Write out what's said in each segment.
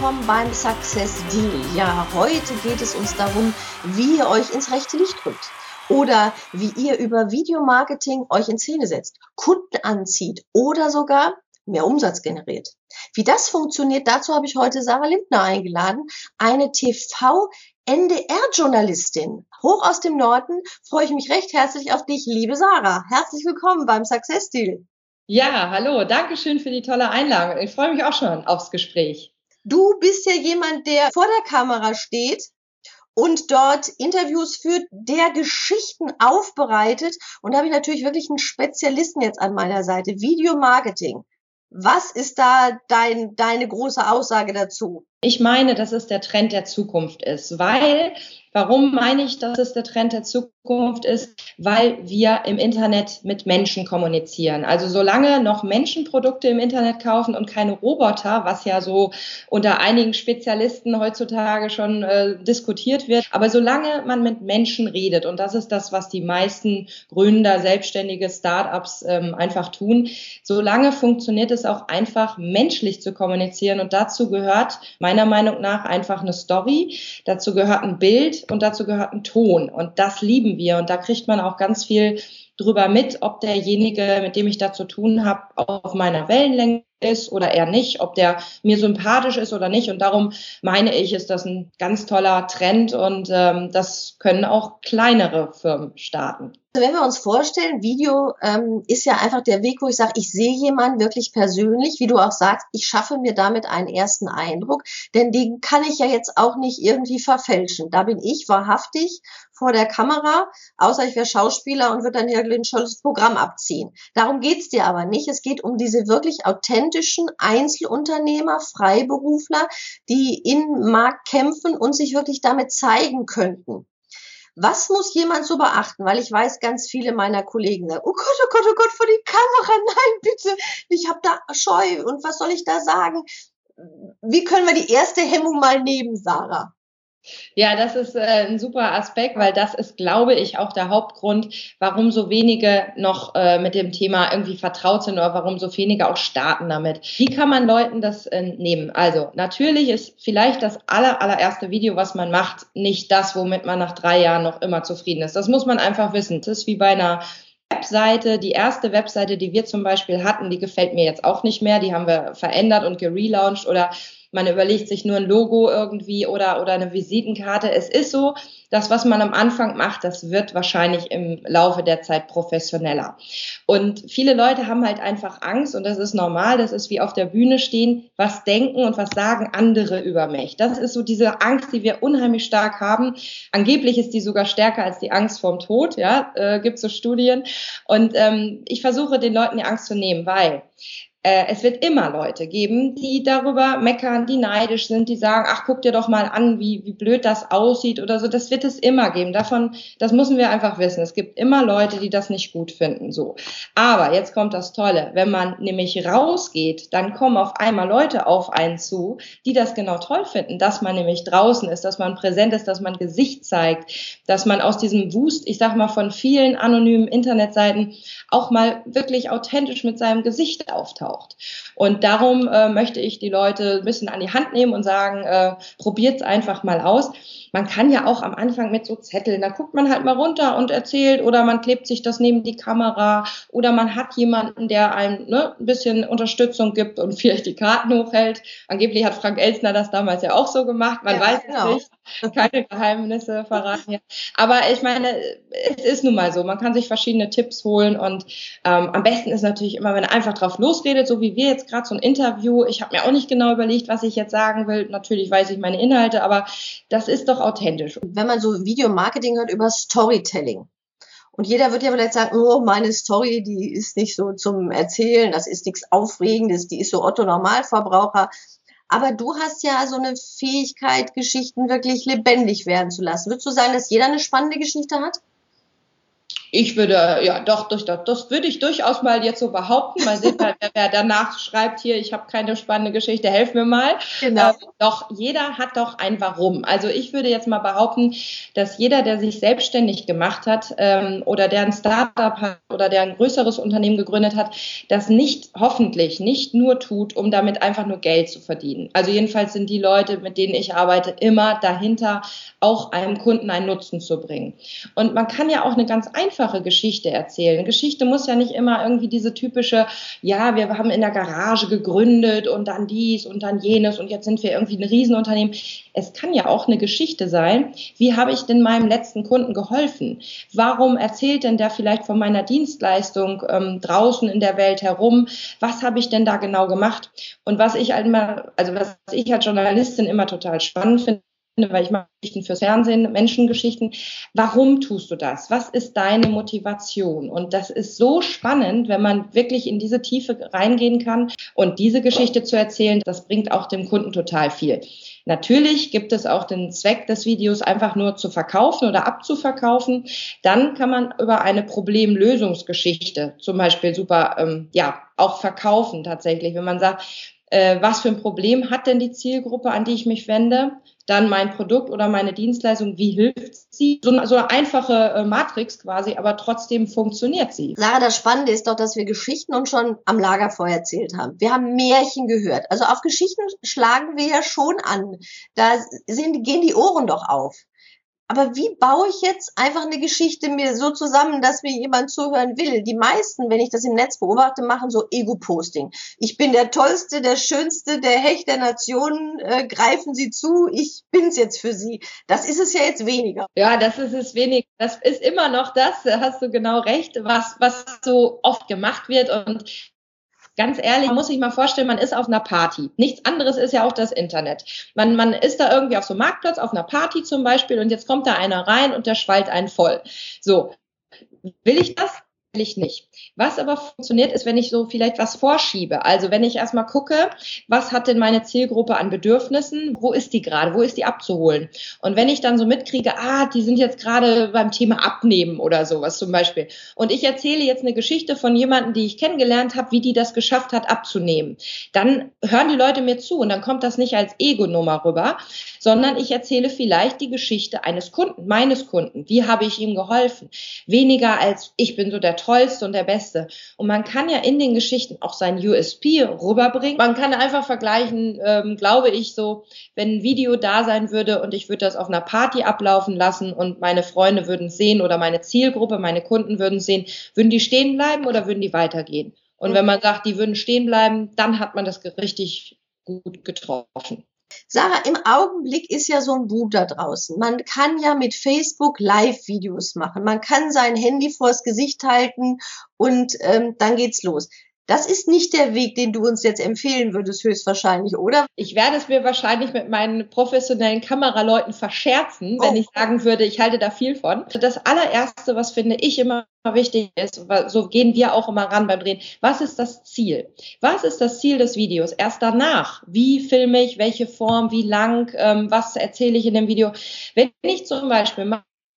willkommen beim Success Deal. Ja, heute geht es uns darum, wie ihr euch ins rechte Licht rückt oder wie ihr über Videomarketing euch in Szene setzt, Kunden anzieht oder sogar mehr Umsatz generiert. Wie das funktioniert, dazu habe ich heute Sarah Lindner eingeladen, eine TV-NDR-Journalistin. Hoch aus dem Norden freue ich mich recht herzlich auf dich, liebe Sarah. Herzlich willkommen beim Success Deal. Ja, hallo, danke schön für die tolle Einladung. Ich freue mich auch schon aufs Gespräch. Du bist ja jemand, der vor der Kamera steht und dort Interviews führt, der Geschichten aufbereitet. Und da habe ich natürlich wirklich einen Spezialisten jetzt an meiner Seite. Videomarketing. Was ist da dein, deine große Aussage dazu? Ich meine, dass es der Trend der Zukunft ist, weil Warum meine ich, dass es der Trend der Zukunft ist? Weil wir im Internet mit Menschen kommunizieren. Also solange noch Menschen Produkte im Internet kaufen und keine Roboter, was ja so unter einigen Spezialisten heutzutage schon äh, diskutiert wird, aber solange man mit Menschen redet, und das ist das, was die meisten Gründer, selbstständige Startups ähm, einfach tun, solange funktioniert es auch einfach menschlich zu kommunizieren. Und dazu gehört meiner Meinung nach einfach eine Story, dazu gehört ein Bild, und dazu gehört ein Ton. Und das lieben wir. Und da kriegt man auch ganz viel drüber mit, ob derjenige, mit dem ich da zu tun habe, auf meiner Wellenlänge ist oder eher nicht, ob der mir sympathisch ist oder nicht. Und darum meine ich, ist das ein ganz toller Trend und ähm, das können auch kleinere Firmen starten. Also wenn wir uns vorstellen, Video ähm, ist ja einfach der Weg, wo ich sage, ich sehe jemanden wirklich persönlich, wie du auch sagst, ich schaffe mir damit einen ersten Eindruck, denn den kann ich ja jetzt auch nicht irgendwie verfälschen. Da bin ich wahrhaftig vor der Kamera, außer ich wäre Schauspieler und würde dann hier ein tolles Programm abziehen. Darum geht's dir aber nicht. Es geht um diese wirklich authentischen authentischen Einzelunternehmer, Freiberufler, die in Markt kämpfen und sich wirklich damit zeigen könnten. Was muss jemand so beachten? Weil ich weiß, ganz viele meiner Kollegen sagen, oh Gott, oh Gott, oh Gott, vor die Kamera, nein, bitte, ich habe da Scheu und was soll ich da sagen? Wie können wir die erste Hemmung mal nehmen, Sarah? Ja, das ist äh, ein super Aspekt, weil das ist, glaube ich, auch der Hauptgrund, warum so wenige noch äh, mit dem Thema irgendwie vertraut sind oder warum so wenige auch starten damit. Wie kann man Leuten das äh, nehmen? Also natürlich ist vielleicht das aller, allererste Video, was man macht, nicht das, womit man nach drei Jahren noch immer zufrieden ist. Das muss man einfach wissen. Das ist wie bei einer Webseite, die erste Webseite, die wir zum Beispiel hatten, die gefällt mir jetzt auch nicht mehr. Die haben wir verändert und gelauncht oder man überlegt sich nur ein Logo irgendwie oder, oder eine Visitenkarte. Es ist so, das, was man am Anfang macht, das wird wahrscheinlich im Laufe der Zeit professioneller. Und viele Leute haben halt einfach Angst und das ist normal. Das ist wie auf der Bühne stehen. Was denken und was sagen andere über mich? Das ist so diese Angst, die wir unheimlich stark haben. Angeblich ist die sogar stärker als die Angst vorm Tod. Ja, äh, gibt so Studien. Und ähm, ich versuche den Leuten die Angst zu nehmen, weil äh, es wird immer Leute geben, die darüber meckern, die neidisch sind, die sagen, ach, guck dir doch mal an, wie, wie blöd das aussieht oder so. Das wird es immer geben. Davon, das müssen wir einfach wissen. Es gibt immer Leute, die das nicht gut finden, so. Aber jetzt kommt das Tolle. Wenn man nämlich rausgeht, dann kommen auf einmal Leute auf einen zu, die das genau toll finden, dass man nämlich draußen ist, dass man präsent ist, dass man Gesicht zeigt, dass man aus diesem Wust, ich sag mal, von vielen anonymen Internetseiten auch mal wirklich authentisch mit seinem Gesicht auftaucht braucht. Und darum äh, möchte ich die Leute ein bisschen an die Hand nehmen und sagen, äh, probiert es einfach mal aus. Man kann ja auch am Anfang mit so Zetteln, da guckt man halt mal runter und erzählt oder man klebt sich das neben die Kamera oder man hat jemanden, der einem ne, ein bisschen Unterstützung gibt und vielleicht die Karten hochhält. Angeblich hat Frank Elsner das damals ja auch so gemacht, man ja, weiß genau. es nicht. Keine Geheimnisse verraten. Aber ich meine, es ist nun mal so. Man kann sich verschiedene Tipps holen und ähm, am besten ist natürlich immer, wenn er einfach drauf losredet, so wie wir jetzt gerade so ein Interview. Ich habe mir auch nicht genau überlegt, was ich jetzt sagen will. Natürlich weiß ich meine Inhalte, aber das ist doch authentisch. Wenn man so Videomarketing hört über Storytelling, und jeder wird ja vielleicht sagen, oh, meine Story, die ist nicht so zum Erzählen, das ist nichts Aufregendes, die ist so Otto Normalverbraucher. Aber du hast ja so eine Fähigkeit, Geschichten wirklich lebendig werden zu lassen. Würdest du sagen, dass jeder eine spannende Geschichte hat? Ich würde, ja, doch, doch, doch, das würde ich durchaus mal jetzt so behaupten. Mal sehen, wer, wer danach schreibt hier, ich habe keine spannende Geschichte, helf mir mal. Genau. Äh, doch, jeder hat doch ein Warum. Also ich würde jetzt mal behaupten, dass jeder, der sich selbstständig gemacht hat ähm, oder der ein Startup hat oder der ein größeres Unternehmen gegründet hat, das nicht, hoffentlich, nicht nur tut, um damit einfach nur Geld zu verdienen. Also jedenfalls sind die Leute, mit denen ich arbeite, immer dahinter, auch einem Kunden einen Nutzen zu bringen. Und man kann ja auch eine ganz einfache einfache Geschichte erzählen. Geschichte muss ja nicht immer irgendwie diese typische, ja, wir haben in der Garage gegründet und dann dies und dann jenes und jetzt sind wir irgendwie ein Riesenunternehmen. Es kann ja auch eine Geschichte sein. Wie habe ich denn meinem letzten Kunden geholfen? Warum erzählt denn der vielleicht von meiner Dienstleistung ähm, draußen in der Welt herum? Was habe ich denn da genau gemacht? Und was ich einmal, also was ich als Journalistin immer total spannend finde, weil ich mache Geschichten fürs Fernsehen, Menschengeschichten. Warum tust du das? Was ist deine Motivation? Und das ist so spannend, wenn man wirklich in diese Tiefe reingehen kann und diese Geschichte zu erzählen, das bringt auch dem Kunden total viel. Natürlich gibt es auch den Zweck des Videos einfach nur zu verkaufen oder abzuverkaufen. Dann kann man über eine Problemlösungsgeschichte zum Beispiel super, ähm, ja, auch verkaufen tatsächlich. Wenn man sagt, äh, was für ein Problem hat denn die Zielgruppe, an die ich mich wende? dann mein Produkt oder meine Dienstleistung, wie hilft sie? So, so eine einfache äh, Matrix quasi, aber trotzdem funktioniert sie. Sarah, das Spannende ist doch, dass wir Geschichten uns schon am Lagerfeuer erzählt haben. Wir haben Märchen gehört. Also auf Geschichten schlagen wir ja schon an. Da sind, gehen die Ohren doch auf. Aber wie baue ich jetzt einfach eine Geschichte mir so zusammen, dass mir jemand zuhören will? Die meisten, wenn ich das im Netz beobachte, machen so Ego-Posting. Ich bin der Tollste, der Schönste, der Hecht der Nationen, äh, greifen Sie zu, ich bin's jetzt für Sie. Das ist es ja jetzt weniger. Ja, das ist es weniger. Das ist immer noch das, hast du genau recht, was, was so oft gemacht wird und Ganz ehrlich, man muss sich mal vorstellen, man ist auf einer Party. Nichts anderes ist ja auch das Internet. Man, man ist da irgendwie auf so einem Marktplatz, auf einer Party zum Beispiel, und jetzt kommt da einer rein und der schwallt einen voll. So, will ich das? Ich nicht. Was aber funktioniert, ist, wenn ich so vielleicht was vorschiebe. Also wenn ich erstmal gucke, was hat denn meine Zielgruppe an Bedürfnissen? Wo ist die gerade? Wo ist die abzuholen? Und wenn ich dann so mitkriege, ah, die sind jetzt gerade beim Thema Abnehmen oder sowas zum Beispiel. Und ich erzähle jetzt eine Geschichte von jemandem, die ich kennengelernt habe, wie die das geschafft hat, abzunehmen. Dann hören die Leute mir zu und dann kommt das nicht als Ego-Nummer rüber, sondern ich erzähle vielleicht die Geschichte eines Kunden, meines Kunden. Wie habe ich ihm geholfen? Weniger als ich bin so der Tollste und der Beste. Und man kann ja in den Geschichten auch sein USP rüberbringen. Man kann einfach vergleichen, ähm, glaube ich, so, wenn ein Video da sein würde und ich würde das auf einer Party ablaufen lassen und meine Freunde würden sehen oder meine Zielgruppe, meine Kunden würden sehen, würden die stehen bleiben oder würden die weitergehen? Und wenn man sagt, die würden stehen bleiben, dann hat man das richtig gut getroffen. Sarah, im Augenblick ist ja so ein Boom da draußen. Man kann ja mit Facebook Live-Videos machen. Man kann sein Handy vors Gesicht halten und ähm, dann geht's los. Das ist nicht der Weg, den du uns jetzt empfehlen würdest, höchstwahrscheinlich, oder? Ich werde es mir wahrscheinlich mit meinen professionellen Kameraleuten verscherzen, wenn oh. ich sagen würde, ich halte da viel von. Das allererste, was finde ich immer wichtig ist, so gehen wir auch immer ran beim Drehen. Was ist das Ziel? Was ist das Ziel des Videos? Erst danach, wie filme ich, welche Form, wie lang, ähm, was erzähle ich in dem Video? Wenn ich zum Beispiel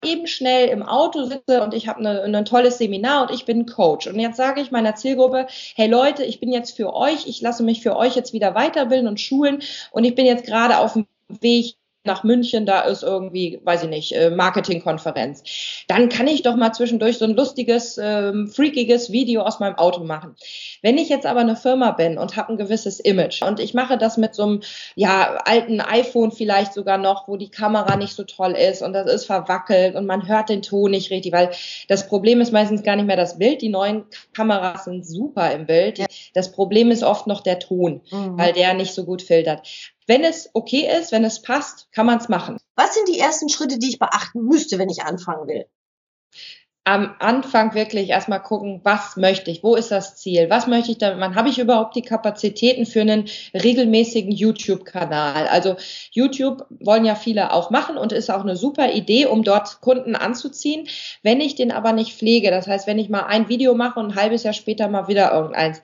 eben schnell im Auto sitze und ich habe ein ne tolles Seminar und ich bin Coach. Und jetzt sage ich meiner Zielgruppe, hey Leute, ich bin jetzt für euch, ich lasse mich für euch jetzt wieder weiterbilden und schulen und ich bin jetzt gerade auf dem Weg nach München, da ist irgendwie, weiß ich nicht, äh, Marketingkonferenz. Dann kann ich doch mal zwischendurch so ein lustiges, ähm, freakiges Video aus meinem Auto machen. Wenn ich jetzt aber eine Firma bin und habe ein gewisses Image und ich mache das mit so einem ja, alten iPhone vielleicht sogar noch, wo die Kamera nicht so toll ist und das ist verwackelt und man hört den Ton nicht richtig, weil das Problem ist meistens gar nicht mehr das Bild. Die neuen Kameras sind super im Bild. Das Problem ist oft noch der Ton, mhm. weil der nicht so gut filtert. Wenn es okay ist, wenn es passt, kann man es machen. Was sind die ersten Schritte, die ich beachten müsste, wenn ich anfangen will? am Anfang wirklich erstmal gucken, was möchte ich, wo ist das Ziel, was möchte ich damit machen, habe ich überhaupt die Kapazitäten für einen regelmäßigen YouTube-Kanal. Also YouTube wollen ja viele auch machen und ist auch eine super Idee, um dort Kunden anzuziehen. Wenn ich den aber nicht pflege, das heißt, wenn ich mal ein Video mache und ein halbes Jahr später mal wieder irgendeins,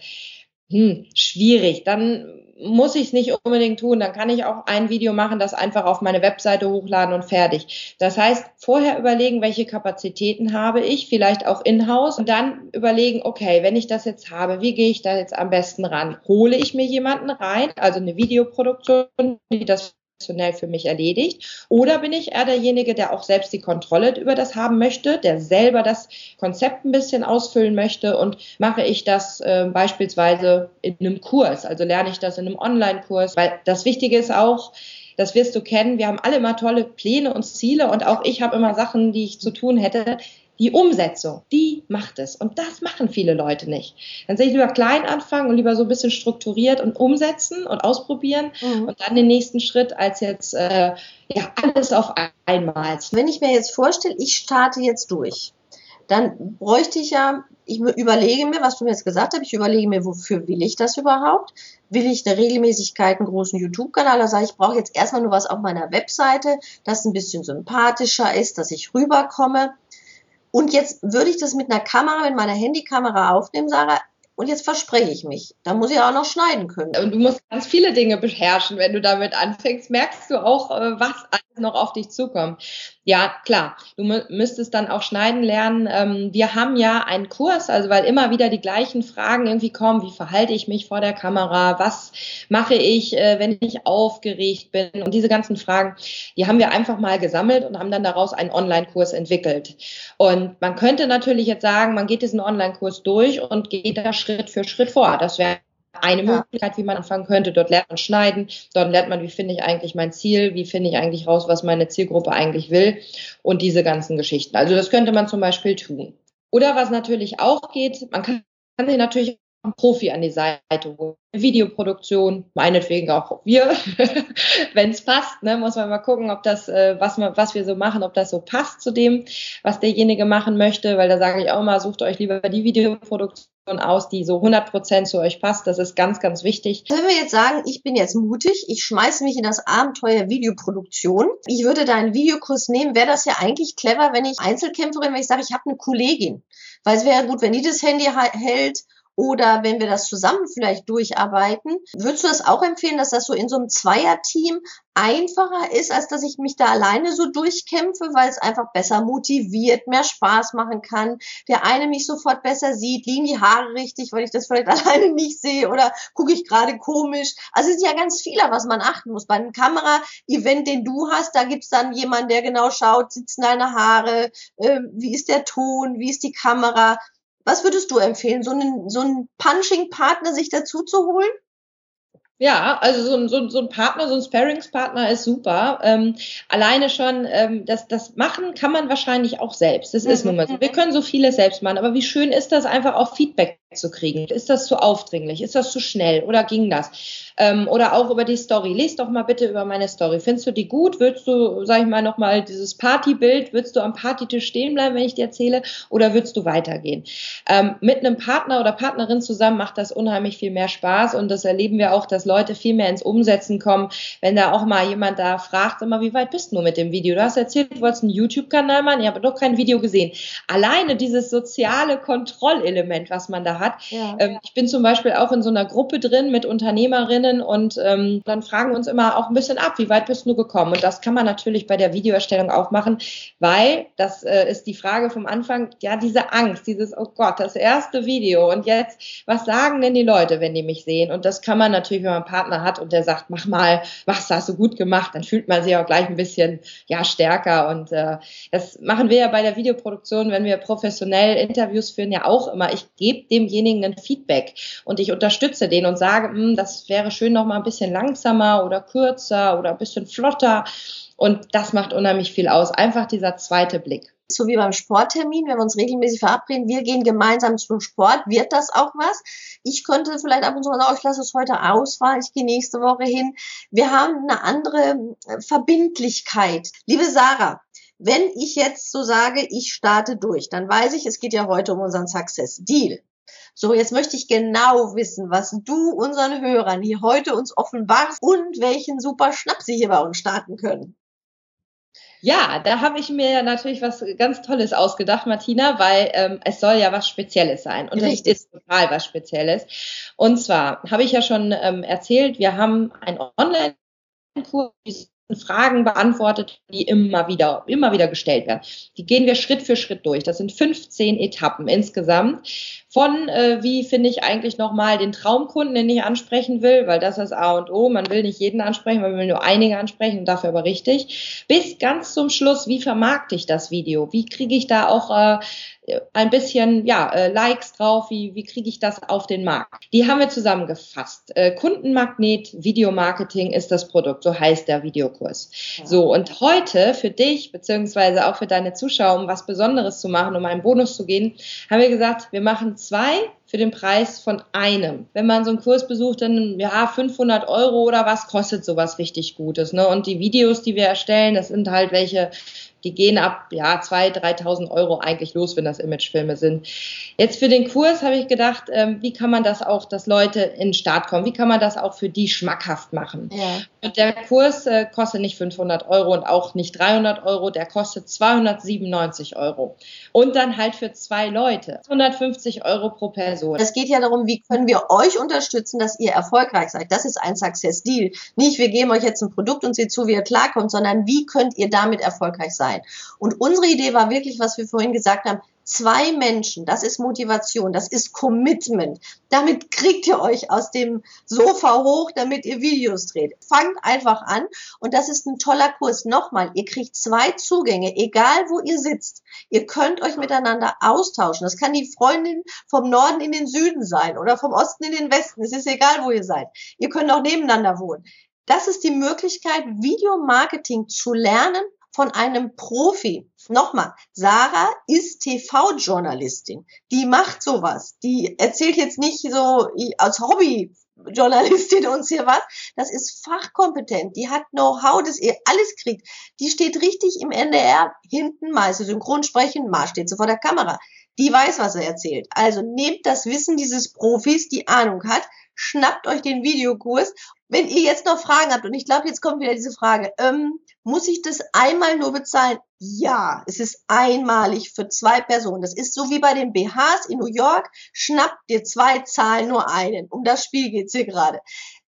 hm, schwierig, dann muss ich es nicht unbedingt tun. Dann kann ich auch ein Video machen, das einfach auf meine Webseite hochladen und fertig. Das heißt, vorher überlegen, welche Kapazitäten habe ich, vielleicht auch in-house und dann überlegen, okay, wenn ich das jetzt habe, wie gehe ich da jetzt am besten ran? Hole ich mir jemanden rein, also eine Videoproduktion, die das für mich erledigt? Oder bin ich eher derjenige, der auch selbst die Kontrolle über das haben möchte, der selber das Konzept ein bisschen ausfüllen möchte und mache ich das äh, beispielsweise in einem Kurs? Also lerne ich das in einem Online-Kurs? Weil das Wichtige ist auch, das wirst du kennen. Wir haben alle immer tolle Pläne und Ziele und auch ich habe immer Sachen, die ich zu tun hätte. Die Umsetzung, die macht es. Und das machen viele Leute nicht. Dann sehe ich lieber klein anfangen und lieber so ein bisschen strukturiert und umsetzen und ausprobieren mhm. und dann den nächsten Schritt als jetzt äh, ja alles auf einmal. Wenn ich mir jetzt vorstelle, ich starte jetzt durch, dann bräuchte ich ja, ich überlege mir, was du mir jetzt gesagt hast, ich überlege mir, wofür will ich das überhaupt? Will ich eine Regelmäßigkeit, einen großen YouTube-Kanal? Da sage ich, ich brauche jetzt erstmal nur was auf meiner Webseite, das ein bisschen sympathischer ist, dass ich rüberkomme. Und jetzt würde ich das mit einer Kamera, mit meiner Handykamera aufnehmen, Sarah. Und jetzt verspreche ich mich. Da muss ich auch noch schneiden können. Und du musst ganz viele Dinge beherrschen, wenn du damit anfängst. Merkst du auch, äh, was alles noch auf dich zukommt. Ja, klar. Du müsstest dann auch schneiden lernen. Ähm, wir haben ja einen Kurs, also weil immer wieder die gleichen Fragen irgendwie kommen. Wie verhalte ich mich vor der Kamera? Was mache ich, äh, wenn ich aufgeregt bin? Und diese ganzen Fragen, die haben wir einfach mal gesammelt und haben dann daraus einen Online-Kurs entwickelt. Und man könnte natürlich jetzt sagen, man geht diesen Online-Kurs durch und geht da Schritt für Schritt vor. Das wäre eine ja. Möglichkeit, wie man anfangen könnte. Dort lernt man schneiden, dort lernt man, wie finde ich eigentlich mein Ziel, wie finde ich eigentlich raus, was meine Zielgruppe eigentlich will und diese ganzen Geschichten. Also das könnte man zum Beispiel tun. Oder was natürlich auch geht, man kann, kann sich natürlich einen Profi an die Seite holen. Videoproduktion, meinetwegen auch wir, wenn es passt, ne, muss man mal gucken, ob das, äh, was, man, was wir so machen, ob das so passt zu dem, was derjenige machen möchte, weil da sage ich auch mal, sucht euch lieber die Videoproduktion aus, die so 100 Prozent zu euch passt. Das ist ganz, ganz wichtig. Wenn wir jetzt sagen, ich bin jetzt mutig, ich schmeiße mich in das Abenteuer Videoproduktion. Ich würde deinen Videokurs nehmen. Wäre das ja eigentlich clever, wenn ich Einzelkämpferin, wenn ich sage, ich habe eine Kollegin. Weil es wäre gut, wenn die das Handy hält oder wenn wir das zusammen vielleicht durcharbeiten. Würdest du das auch empfehlen, dass das so in so einem Zweierteam einfacher ist, als dass ich mich da alleine so durchkämpfe, weil es einfach besser motiviert, mehr Spaß machen kann, der eine mich sofort besser sieht, liegen die Haare richtig, weil ich das vielleicht alleine nicht sehe oder gucke ich gerade komisch. Also es ist ja ganz viel, was man achten muss. Bei einem Kamera-Event, den du hast, da gibt's dann jemanden, der genau schaut, sitzen deine Haare, äh, wie ist der Ton, wie ist die Kamera. Was würdest du empfehlen, so einen, so einen Punching-Partner sich dazu zu holen? Ja, also so ein, so, so ein Partner, so ein Sparringspartner ist super. Ähm, alleine schon, ähm, das, das machen kann man wahrscheinlich auch selbst. Das mhm. ist nun mal so. Wir können so vieles selbst machen, aber wie schön ist das einfach auch Feedback zu kriegen? Ist das zu aufdringlich? Ist das zu schnell? Oder ging das? Ähm, oder auch über die Story. Lies doch mal bitte über meine Story. Findest du die gut? Würdest du, sag ich mal, nochmal dieses Partybild, würdest du am Partytisch stehen bleiben, wenn ich dir erzähle? Oder würdest du weitergehen? Ähm, mit einem Partner oder Partnerin zusammen macht das unheimlich viel mehr Spaß und das erleben wir auch, dass Leute viel mehr ins Umsetzen kommen, wenn da auch mal jemand da fragt, immer, wie weit bist du mit dem Video? Du hast erzählt, du wolltest einen YouTube-Kanal machen, ich habe doch kein Video gesehen. Alleine dieses soziale Kontrollelement, was man da hat. Ja. Ähm, ich bin zum Beispiel auch in so einer Gruppe drin mit Unternehmerinnen und ähm, dann fragen uns immer auch ein bisschen ab, wie weit bist du gekommen? Und das kann man natürlich bei der Videoerstellung auch machen, weil das äh, ist die Frage vom Anfang, ja, diese Angst, dieses, oh Gott, das erste Video und jetzt, was sagen denn die Leute, wenn die mich sehen? Und das kann man natürlich, wenn man Partner hat und der sagt, mach mal, was hast du gut gemacht, dann fühlt man sich auch gleich ein bisschen ja stärker. Und äh, das machen wir ja bei der Videoproduktion, wenn wir professionell Interviews führen, ja auch immer. Ich gebe demjenigen ein Feedback und ich unterstütze den und sage, hm, das wäre schön noch mal ein bisschen langsamer oder kürzer oder ein bisschen flotter. Und das macht unheimlich viel aus. Einfach dieser zweite Blick so wie beim Sporttermin, wenn wir uns regelmäßig verabreden, wir gehen gemeinsam zum Sport, wird das auch was. Ich könnte vielleicht ab und zu mal sagen, oh, ich lasse es heute ausfallen, ich gehe nächste Woche hin. Wir haben eine andere äh, Verbindlichkeit. Liebe Sarah, wenn ich jetzt so sage, ich starte durch, dann weiß ich, es geht ja heute um unseren Success Deal. So, jetzt möchte ich genau wissen, was du unseren Hörern hier heute uns offenbarst und welchen super Schnapp sie hier bei uns starten können. Ja, da habe ich mir natürlich was ganz Tolles ausgedacht, Martina, weil ähm, es soll ja was Spezielles sein. Und es ist total was Spezielles. Und zwar habe ich ja schon ähm, erzählt, wir haben ein Online-Kurs, Fragen beantwortet, die immer wieder, immer wieder gestellt werden. Die gehen wir Schritt für Schritt durch. Das sind 15 Etappen insgesamt. Von äh, wie finde ich eigentlich nochmal den Traumkunden, den ich ansprechen will, weil das ist A und O. Man will nicht jeden ansprechen, man will nur einige ansprechen und dafür aber richtig. Bis ganz zum Schluss, wie vermarkte ich das Video? Wie kriege ich da auch äh, ein bisschen ja, äh, Likes drauf, wie, wie kriege ich das auf den Markt? Die haben wir zusammengefasst. Äh, Kundenmagnet Videomarketing ist das Produkt, so heißt der Videokurs. Ja. So, und heute für dich, beziehungsweise auch für deine Zuschauer, um was Besonderes zu machen, um einen Bonus zu gehen, haben wir gesagt, wir machen zwei für den Preis von einem. Wenn man so einen Kurs besucht, dann ja 500 Euro oder was kostet sowas richtig Gutes. Ne? Und die Videos, die wir erstellen, das sind halt welche die gehen ab ja 2.000, 3.000 Euro eigentlich los, wenn das Imagefilme sind. Jetzt für den Kurs habe ich gedacht, ähm, wie kann man das auch, dass Leute in den Start kommen? Wie kann man das auch für die schmackhaft machen? Ja. Und der Kurs äh, kostet nicht 500 Euro und auch nicht 300 Euro, der kostet 297 Euro. Und dann halt für zwei Leute 150 Euro pro Person. Es geht ja darum, wie können wir euch unterstützen, dass ihr erfolgreich seid. Das ist ein Success Deal. Nicht, wir geben euch jetzt ein Produkt und seht zu, wie ihr klarkommt, sondern wie könnt ihr damit erfolgreich sein? Sein. Und unsere Idee war wirklich, was wir vorhin gesagt haben, zwei Menschen, das ist Motivation, das ist Commitment. Damit kriegt ihr euch aus dem Sofa hoch, damit ihr Videos dreht. Fangt einfach an und das ist ein toller Kurs. Nochmal, ihr kriegt zwei Zugänge, egal wo ihr sitzt. Ihr könnt euch miteinander austauschen. Das kann die Freundin vom Norden in den Süden sein oder vom Osten in den Westen. Es ist egal, wo ihr seid. Ihr könnt auch nebeneinander wohnen. Das ist die Möglichkeit, Videomarketing zu lernen von einem Profi. Nochmal, Sarah ist TV-Journalistin. Die macht sowas. Die erzählt jetzt nicht so als Hobby Journalistin uns hier was. Das ist fachkompetent. Die hat Know-how, das ihr alles kriegt. Die steht richtig im NDR hinten, ist synchron sprechen, mal steht sie vor der Kamera. Die weiß, was er erzählt. Also nehmt das Wissen dieses Profis, die Ahnung hat, schnappt euch den Videokurs. Wenn ihr jetzt noch Fragen habt, und ich glaube, jetzt kommt wieder diese Frage, ähm, muss ich das einmal nur bezahlen? Ja, es ist einmalig für zwei Personen. Das ist so wie bei den BHs in New York. Schnappt dir zwei, zahlen nur einen. Um das Spiel geht's hier gerade.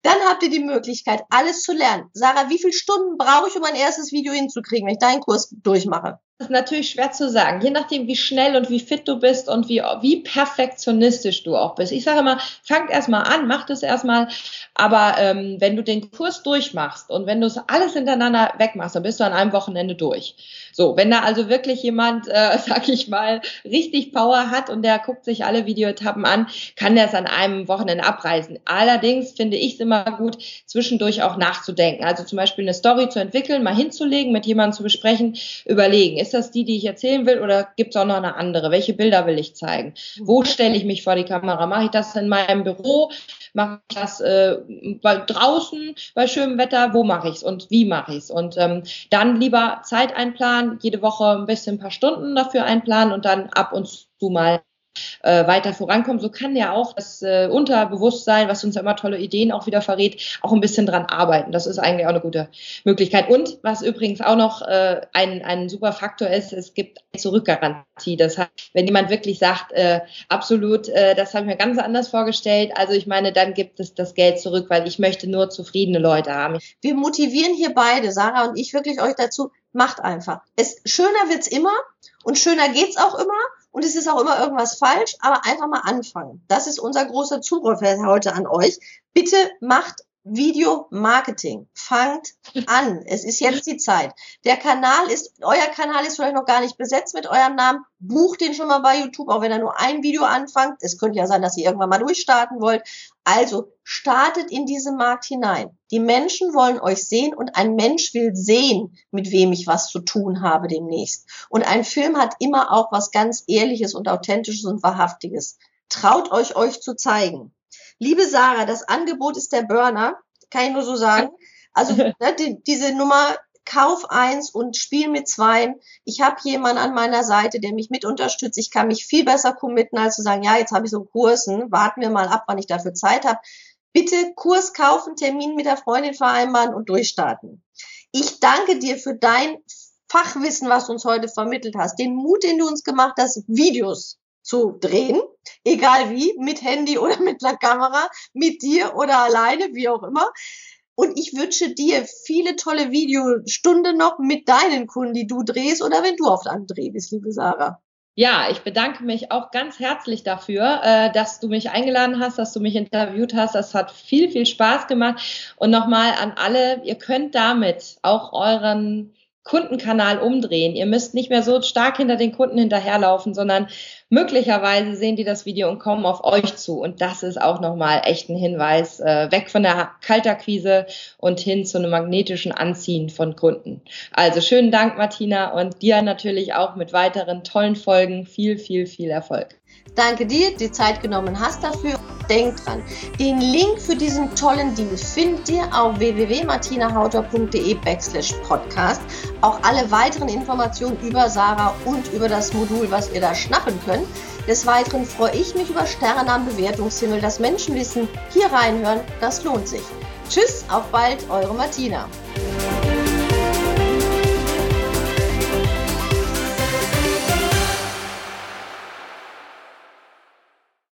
Dann habt ihr die Möglichkeit, alles zu lernen. Sarah, wie viele Stunden brauche ich, um mein erstes Video hinzukriegen, wenn ich deinen Kurs durchmache? Das ist natürlich schwer zu sagen, je nachdem, wie schnell und wie fit du bist und wie, wie perfektionistisch du auch bist. Ich sage immer, fangt erstmal an, mach das erstmal, aber ähm, wenn du den Kurs durchmachst und wenn du es alles hintereinander wegmachst, dann bist du an einem Wochenende durch. So, wenn da also wirklich jemand, äh, sag ich mal, richtig Power hat und der guckt sich alle Videoetappen an, kann der es an einem Wochenende abreißen. Allerdings finde ich es immer gut, zwischendurch auch nachzudenken. Also zum Beispiel eine Story zu entwickeln, mal hinzulegen, mit jemandem zu besprechen, überlegen, ist das die, die ich erzählen will oder gibt es auch noch eine andere? Welche Bilder will ich zeigen? Wo stelle ich mich vor die Kamera? Mache ich das in meinem Büro? Mache ich das äh, bei, draußen bei schönem Wetter? Wo mache ich es und wie mache ich es? Und ähm, dann lieber Zeit einplanen, jede Woche ein bisschen ein paar Stunden dafür einplanen und dann ab und zu mal äh, weiter vorankommen. So kann ja auch das äh, Unterbewusstsein, was uns ja immer tolle Ideen auch wieder verrät, auch ein bisschen dran arbeiten. Das ist eigentlich auch eine gute Möglichkeit. Und was übrigens auch noch äh, ein, ein super Faktor ist, es gibt eine Zurückgarantie. Das heißt, wenn jemand wirklich sagt, äh, absolut, äh, das habe ich mir ganz anders vorgestellt, also ich meine, dann gibt es das Geld zurück, weil ich möchte nur zufriedene Leute haben. Wir motivieren hier beide, Sarah und ich, wirklich euch dazu, macht einfach. Es, schöner wird's immer und schöner geht's auch immer und es ist auch immer irgendwas falsch, aber einfach mal anfangen. Das ist unser großer Zuruf heute an euch. Bitte macht Video Marketing. Fangt an. Es ist jetzt die Zeit. Der Kanal ist, euer Kanal ist vielleicht noch gar nicht besetzt mit eurem Namen. Bucht den schon mal bei YouTube, auch wenn er nur ein Video anfängt. Es könnte ja sein, dass ihr irgendwann mal durchstarten wollt. Also startet in diesen Markt hinein. Die Menschen wollen euch sehen und ein Mensch will sehen, mit wem ich was zu tun habe demnächst. Und ein Film hat immer auch was ganz Ehrliches und Authentisches und Wahrhaftiges. Traut euch, euch zu zeigen. Liebe Sarah, das Angebot ist der Burner, kann ich nur so sagen. Also ne, die, diese Nummer Kauf eins und spiel mit zwei. Ich habe jemanden an meiner Seite, der mich mit unterstützt. Ich kann mich viel besser committen, als zu sagen, ja, jetzt habe ich so einen Kursen, warten wir mal ab, wann ich dafür Zeit habe. Bitte Kurs kaufen, Termin mit der Freundin vereinbaren und durchstarten. Ich danke dir für dein Fachwissen, was du uns heute vermittelt hast, den Mut, den du uns gemacht hast, Videos zu drehen, egal wie, mit Handy oder mit einer Kamera, mit dir oder alleine, wie auch immer. Und ich wünsche dir viele tolle Videostunden noch mit deinen Kunden, die du drehst oder wenn du auf einem Dreh bist, liebe Sarah. Ja, ich bedanke mich auch ganz herzlich dafür, äh, dass du mich eingeladen hast, dass du mich interviewt hast. Das hat viel, viel Spaß gemacht. Und nochmal an alle, ihr könnt damit auch euren Kundenkanal umdrehen. Ihr müsst nicht mehr so stark hinter den Kunden hinterherlaufen, sondern möglicherweise sehen die das Video und kommen auf euch zu. Und das ist auch nochmal echt ein Hinweis, äh, weg von der Kalterquise und hin zu einem magnetischen Anziehen von Kunden. Also schönen Dank, Martina, und dir natürlich auch mit weiteren tollen Folgen viel, viel, viel Erfolg. Danke dir, die Zeit genommen hast dafür. Denk dran, den Link für diesen tollen Deal findet ihr auf www.martinahauter.de backslash podcast. Auch alle weiteren Informationen über Sarah und über das Modul, was ihr da schnappen könnt. Des Weiteren freue ich mich über Sterne am Bewertungshimmel, dass Menschen wissen, hier reinhören, das lohnt sich. Tschüss, auf bald, eure Martina.